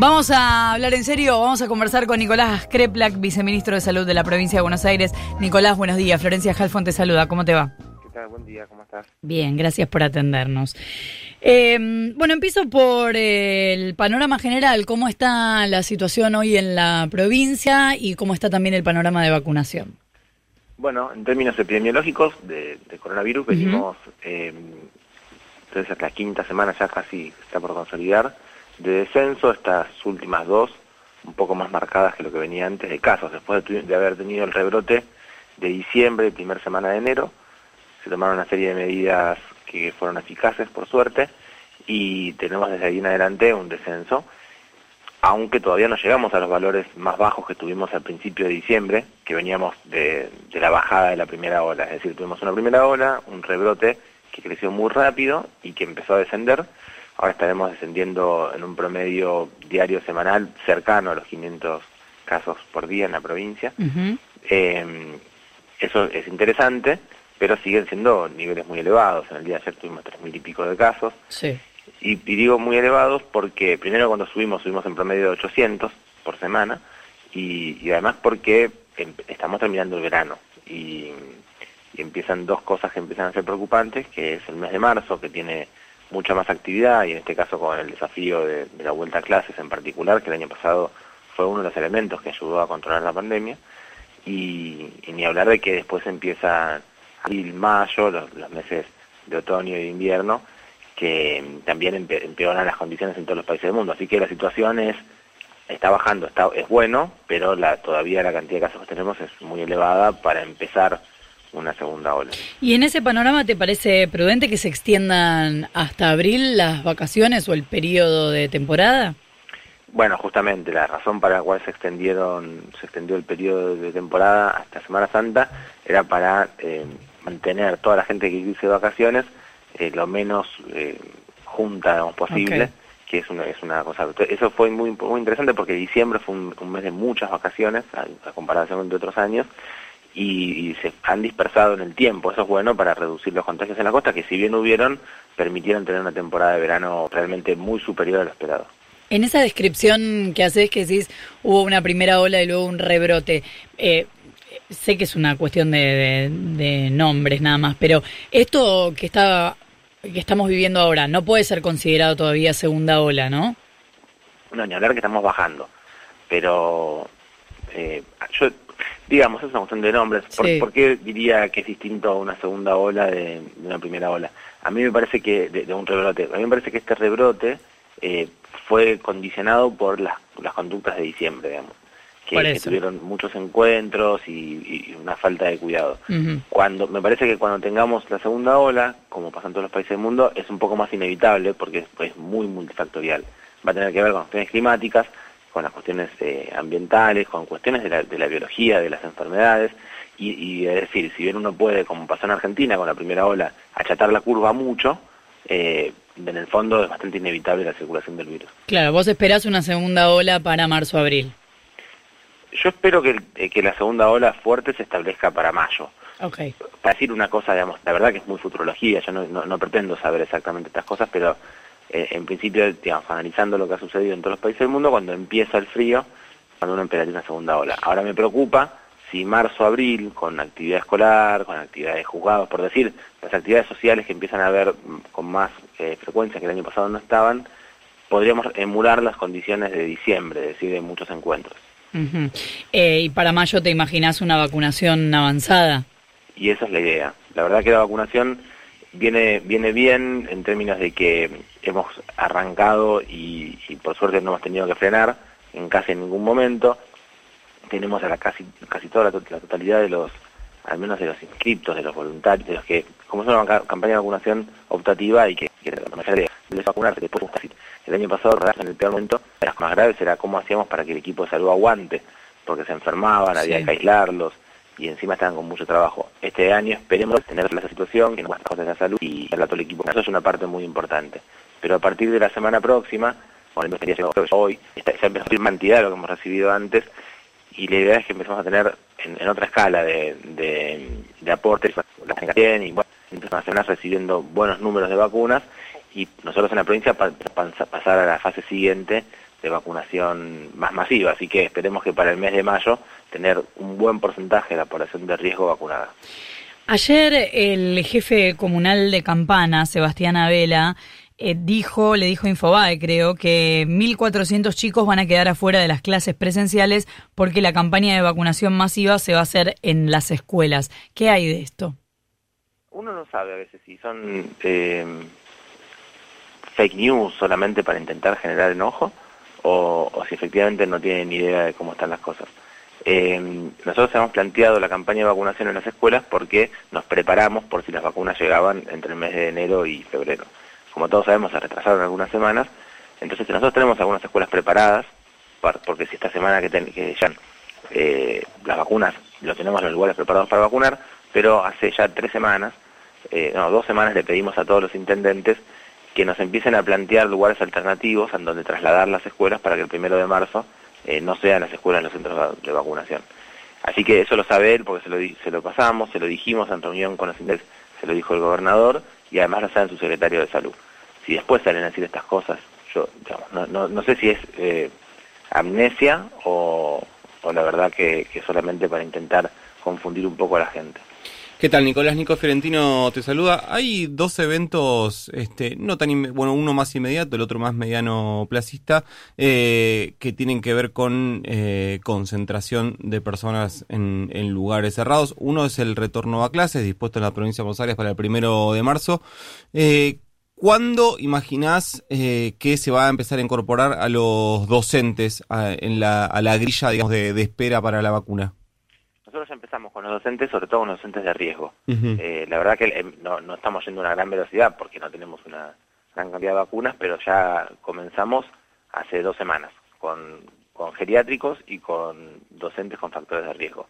Vamos a hablar en serio, vamos a conversar con Nicolás Kreplak, viceministro de Salud de la provincia de Buenos Aires. Nicolás, buenos días. Florencia Halfon te saluda. ¿Cómo te va? ¿Qué tal? Buen día, ¿cómo estás? Bien, gracias por atendernos. Eh, bueno, empiezo por el panorama general. ¿Cómo está la situación hoy en la provincia y cómo está también el panorama de vacunación? Bueno, en términos epidemiológicos de, coronavirus, venimos, eh, entonces la quinta semana ya casi está por consolidar de descenso, estas últimas dos un poco más marcadas que lo que venía antes de casos, después de, haber tenido el rebrote de diciembre, primera semana de enero, se tomaron una serie de medidas que fueron eficaces por suerte y tenemos desde ahí en adelante un descenso, aunque todavía no llegamos a los valores más bajos que tuvimos al principio de diciembre, que veníamos de, de la bajada de la primera ola, es decir, tuvimos una primera ola, un rebrote que creció muy rápido y que empezó a descender, Ahora estaremos descendiendo en un promedio diario semanal cercano a los 500 casos por día en la provincia. Em, eso es interesante, pero siguen siendo niveles muy elevados. En el día de ayer tuvimos 3.000 y pico de casos. Sí. Y, digo muy elevados porque primero cuando subimos, subimos en promedio de 800 por semana y, además porque em, estamos terminando el verano y, y empiezan dos cosas que empiezan a ser preocupantes, que es el mes de marzo, que tiene mucha más actividad y en este caso con el desafío de, la vuelta a clases en particular, que el año pasado fue uno de los elementos que ayudó a controlar la pandemia, y, ni hablar de que después empieza abril, mayo, los, meses de otoño y de invierno, que también empeoran las condiciones en todos los países del mundo. Así que la situación es, está bajando, está, es bueno, pero la, todavía la cantidad de casos que tenemos es muy elevada para empezar una segunda ola. ¿Y en ese panorama te parece prudente que se extiendan hasta abril las vacaciones o el periodo de temporada? Bueno, justamente la razón para la cual se extendieron, se extendió el periodo de temporada hasta Semana Santa era para eh, mantener toda la gente que hizo de vacaciones eh, lo menos eh, junta posible. que es una, es una cosa... Eso fue muy, muy interesante porque diciembre fue un, mes de muchas vacaciones, a comparación de otros años, y, se han dispersado en el tiempo. Eso es bueno para reducir los contagios en la costa, que si bien hubieron, permitieron tener una temporada de verano realmente muy superior a lo esperado. En esa descripción que haces, que decís, hubo una primera ola y luego un rebrote, eh, sé que es una cuestión de, de, nombres nada más, pero esto que, está, que estamos viviendo ahora no puede ser considerado todavía segunda ola, ¿no? No, ni hablar que estamos bajando, pero eh, yo digamos, es una cuestión de nombres. ¿Por, qué diría que es distinto a una segunda ola de, una primera ola? A mí me parece que, de, un rebrote, a mí me parece que este rebrote eh, fue condicionado por las, las conductas de diciembre, digamos. Que, tuvieron muchos encuentros y, una falta de cuidado. Cuando Me parece que cuando tengamos la segunda ola, como pasa en todos los países del mundo, es un poco más inevitable porque es muy multifactorial. Va a tener que ver con cuestiones climáticas, con las cuestiones eh, ambientales, con cuestiones de la, de la, biología, de las enfermedades, y, es decir, si bien uno puede, como pasó en Argentina con la primera ola, achatar la curva mucho, eh, en el fondo es bastante inevitable la circulación del virus. Claro, vos esperás una segunda ola para marzo-abril. Yo espero que, eh, que la segunda ola fuerte se establezca para mayo. Okay. Para decir una cosa, digamos, la verdad que es muy futurología, yo no, no pretendo saber exactamente estas cosas, pero eh, en principio, digamos, analizando lo que ha sucedido en todos los países del mundo, cuando empieza el frío, cuando uno empieza una segunda ola. Ahora me preocupa si marzo, abril, con actividad escolar, con actividades juzgados, por decir, las actividades sociales que empiezan a haber mm, con más eh, frecuencia que el año pasado no estaban, podríamos emular las condiciones de diciembre, es decir, de muchos encuentros. Eh, ¿Y para mayo te imaginas una vacunación avanzada? Y esa es la idea. La verdad que la vacunación viene, viene bien en términos de que hemos arrancado y, por suerte no hemos tenido que frenar en casi ningún momento. Tenemos a la casi, casi toda la, totalidad de los, al menos de los inscriptos, de los voluntarios, de los que, como es una campaña de vacunación optativa y que, que de vacunarse después el año pasado en el peor momento las más graves era cómo hacíamos para que el equipo de salud aguante porque se enfermaban, había que aislarlos y encima estaban con mucho trabajo. Este año esperemos tener esa situación, que no más cosas de la salud y a todo el equipo. Eso es una parte muy importante. Pero a partir de la semana próxima, bueno, hoy, está, ya empezó a cantidad de lo que hemos recibido antes y la idea es que empezamos a tener en, otra escala de, de, de aportes, la bien y bueno, internacional recibiendo buenos números de vacunas y nosotros en la provincia pasar a la fase siguiente de vacunación más masiva, así que esperemos que para el mes de mayo tener un buen porcentaje de la población de riesgo vacunada. Ayer el jefe comunal de Campana, Sebastián Abela, eh, dijo, le dijo Infobae, creo, que 1.400 chicos van a quedar afuera de las clases presenciales porque la campaña de vacunación masiva se va a hacer en las escuelas. ¿Qué hay de esto? Uno no sabe a veces si son eh, fake news solamente para intentar generar enojo o, si efectivamente no tienen idea de cómo están las cosas. Eh, nosotros hemos planteado la campaña de vacunación en las escuelas porque nos preparamos por si las vacunas llegaban entre el mes de enero y febrero. Como todos sabemos, se retrasaron algunas semanas, entonces nosotros tenemos algunas escuelas preparadas, porque si esta semana que, que ya eh, las vacunas, lo tenemos los lugares preparados para vacunar, pero hace ya tres semanas, eh, no, dos semanas le pedimos a todos los intendentes que nos empiecen a plantear lugares alternativos en donde trasladar las escuelas para que el primero de marzo eh, no sean las escuelas en los centros de vacunación. Así que eso lo sabe él porque se lo, se lo pasamos, se lo dijimos en reunión con los intendentes, se lo dijo el gobernador y además lo sabe su secretario de salud. Si después salen a decir estas cosas, yo digamos, no, sé si es eh, amnesia o, la verdad que, que solamente para intentar confundir un poco a la gente. ¿Qué tal, Nicolás? Nico Fiorentino te saluda. Hay dos eventos, este, no tan, bueno, uno más inmediato, el otro más mediano placista, eh, que tienen que ver con eh, concentración de personas en, lugares cerrados. Uno es el retorno a clases, dispuesto en la provincia de Buenos Aires para el primero de marzo. Eh, ¿Cuándo imaginás que se va a empezar a incorporar a los docentes a, en la, a la grilla digamos, de espera para la vacuna? Nosotros ya empezamos con los docentes, sobre todo con los docentes de riesgo. Eh, la verdad que eh, no, no, estamos yendo a una gran velocidad porque no tenemos una gran cantidad de vacunas, pero ya comenzamos hace dos semanas con, con geriátricos y con docentes con factores de riesgo.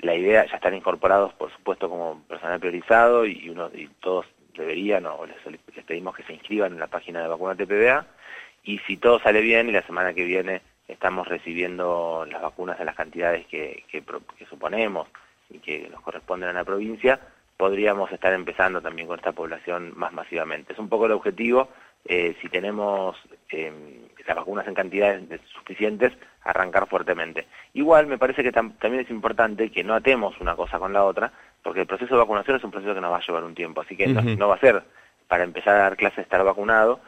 La idea, ya están incorporados, por supuesto, como personal priorizado y, uno, y todos deberían o les, pedimos que se inscriban en la página de vacuna TPBA y si todo sale bien y la semana que viene estamos recibiendo las vacunas de las cantidades que, que, suponemos y que nos corresponden a la provincia, podríamos estar empezando también con esta población más masivamente. Es un poco el objetivo, eh, si tenemos eh, las vacunas en cantidades suficientes, arrancar fuertemente. Igual me parece que también es importante que no atemos una cosa con la otra, porque el proceso de vacunación es un proceso que nos va a llevar un tiempo, así que no, va a ser para empezar a dar clases estar vacunado,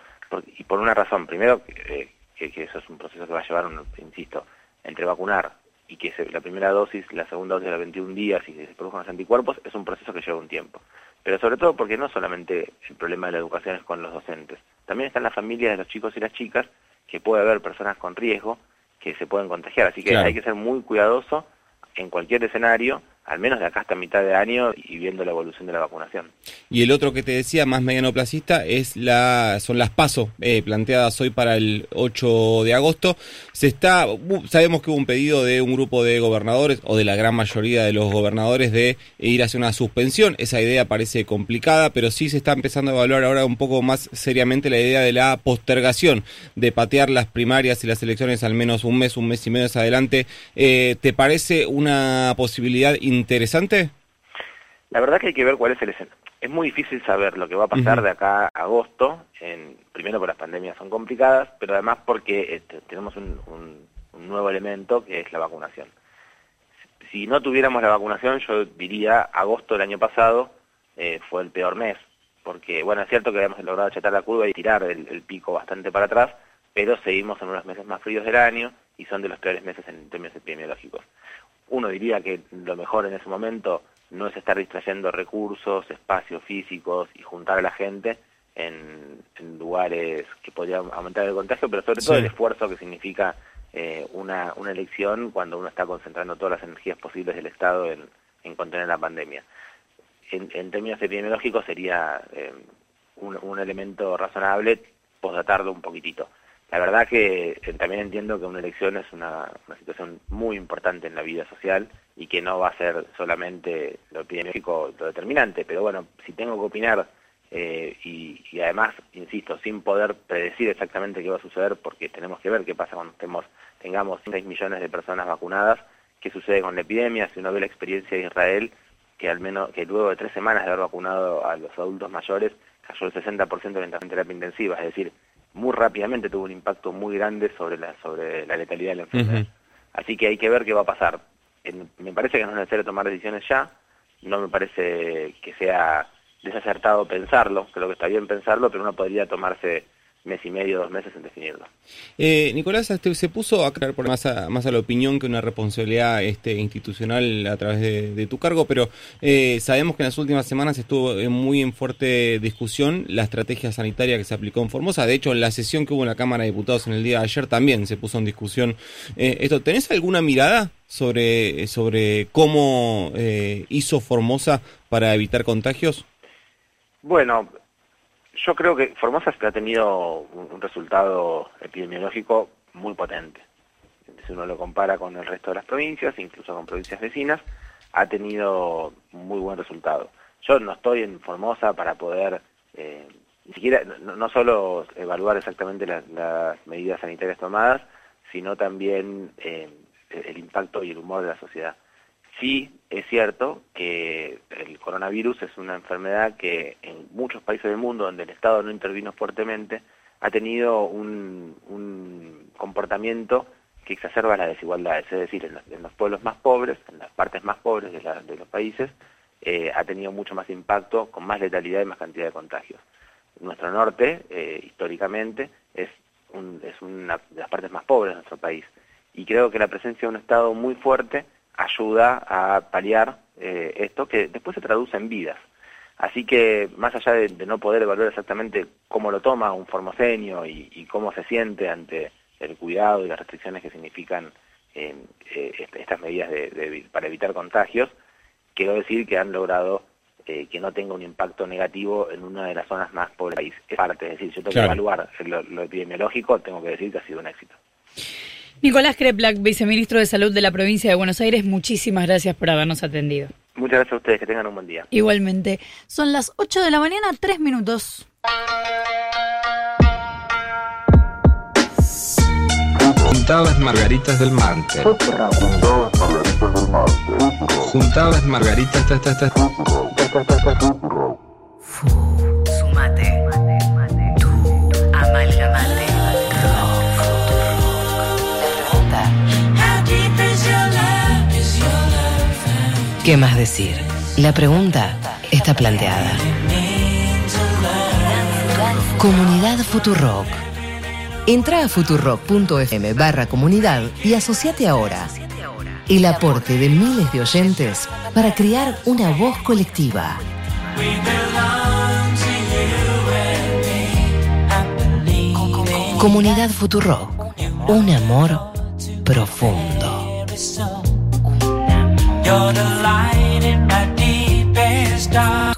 y por una razón, primero, eh, que, eso es un proceso que va a llevar, insisto, entre vacunar y que la primera dosis, la segunda dosis a los 21 días y que se produzcan los anticuerpos, es un proceso que lleva un tiempo. Pero sobre todo porque no solamente el problema de la educación es con los docentes, también están las familias de los chicos y las chicas, que puede haber personas con riesgo que se pueden contagiar. Así que hay que ser muy cuidadoso en cualquier escenario al menos de acá hasta mitad de año y viendo la evolución de la vacunación. Y el otro que te decía, más mediano placista, es la, son las PASO, eh, planteadas hoy para el 8 de agosto. Se está, sabemos que hubo un pedido de un grupo de gobernadores, o de la gran mayoría de los gobernadores, de ir hacia una suspensión. Esa idea parece complicada, pero sí se está empezando a evaluar ahora un poco más seriamente la idea de la postergación, de patear las primarias y las elecciones al menos un mes, un mes y medio adelante. Eh, ¿Te parece una posibilidad interesante? La verdad que hay que ver cuál es el escenario. Es muy difícil saber lo que va a pasar de acá a agosto, en, primero porque las pandemias son complicadas, pero además porque este, tenemos un, nuevo elemento que es la vacunación. Si no tuviéramos la vacunación, yo diría agosto del año pasado eh, fue el peor mes, porque bueno, es cierto que habíamos logrado achatar la curva y tirar el, el pico bastante para atrás, pero seguimos en unos meses más fríos del año y son de los peores meses en términos epidemiológicos uno diría que lo mejor en ese momento no es estar distrayendo recursos, espacios físicos y juntar a la gente en, lugares que podrían aumentar el contagio, pero sobre todo el esfuerzo que significa eh, una, una elección cuando uno está concentrando todas las energías posibles del Estado en, contener la pandemia. En, términos epidemiológicos sería eh, un, un elemento razonable posdatarlo un poquitito. La verdad que eh, también entiendo que una elección es una, situación muy importante en la vida social y que no va a ser solamente lo epidemiológico lo determinante, pero bueno, si tengo que opinar eh, y, además, insisto, sin poder predecir exactamente qué va a suceder, porque tenemos que ver qué pasa cuando estemos, tengamos 6 millones de personas vacunadas, qué sucede con la epidemia, si uno ve la experiencia de Israel, que al menos que luego de tres semanas de haber vacunado a los adultos mayores, cayó el 60% de la terapia intensiva, es decir, muy rápidamente tuvo un impacto muy grande sobre la, sobre la letalidad de la enfermedad. Así que hay que ver qué va a pasar. me parece que no es necesario tomar decisiones ya, no me parece que sea desacertado pensarlo, creo que está bien pensarlo, pero uno podría tomarse mes y medio, dos meses en definirlo. Eh, Nicolás, este, se puso a crear por más a, más a la opinión que una responsabilidad este, institucional a través de, tu cargo, pero eh, sabemos que en las últimas semanas estuvo muy en fuerte discusión la estrategia sanitaria que se aplicó en Formosa. De hecho, en la sesión que hubo en la Cámara de Diputados en el día de ayer también se puso en discusión eh, esto. ¿Tenés alguna mirada sobre, sobre cómo eh, hizo Formosa para evitar contagios? Bueno, yo creo que Formosa ha tenido un resultado epidemiológico muy potente. Si uno lo compara con el resto de las provincias, incluso con provincias vecinas, ha tenido muy buen resultado. Yo no estoy en Formosa para poder, eh, ni siquiera, no, solo evaluar exactamente las, medidas sanitarias tomadas, sino también eh, el impacto y el humor de la sociedad. Sí, es cierto que el coronavirus es una enfermedad que en muchos países del mundo donde el Estado no intervino fuertemente ha tenido un, comportamiento que exacerba las desigualdades, es decir, en los, pueblos más pobres, en las partes más pobres de, los países, eh, ha tenido mucho más impacto, con más letalidad y más cantidad de contagios. Nuestro norte, eh, históricamente, es, es una de las partes más pobres de nuestro país, y creo que la presencia de un Estado muy fuerte ayuda a paliar eh, esto que después se traduce en vidas. Así que más allá de, no poder evaluar exactamente cómo lo toma un formoseño y, cómo se siente ante el cuidado y las restricciones que significan eh, este, estas medidas para evitar contagios, quiero decir que han logrado eh, que no tenga un impacto negativo en una de las zonas más pobres del país. Es parte, es decir, yo tengo que evaluar lo epidemiológico, tengo que decir que ha sido un éxito. Nicolás Kreplak, viceministro de Salud de la provincia de Buenos Aires, muchísimas gracias por habernos atendido. Muchas gracias a ustedes, que tengan un buen día. Igualmente. Son las 8 de la mañana, 3 minutos. Juntadas margaritas del martes. Juntadas margaritas del martes. Sumate. ¿Qué más decir? La pregunta está planteada. Comunidad Futurock. Entra a futurock.fm barra comunidad y asociate ahora. El aporte de miles de oyentes para crear una voz colectiva. Comunidad Futurock. Un amor profundo. You're the light in my deepest dark.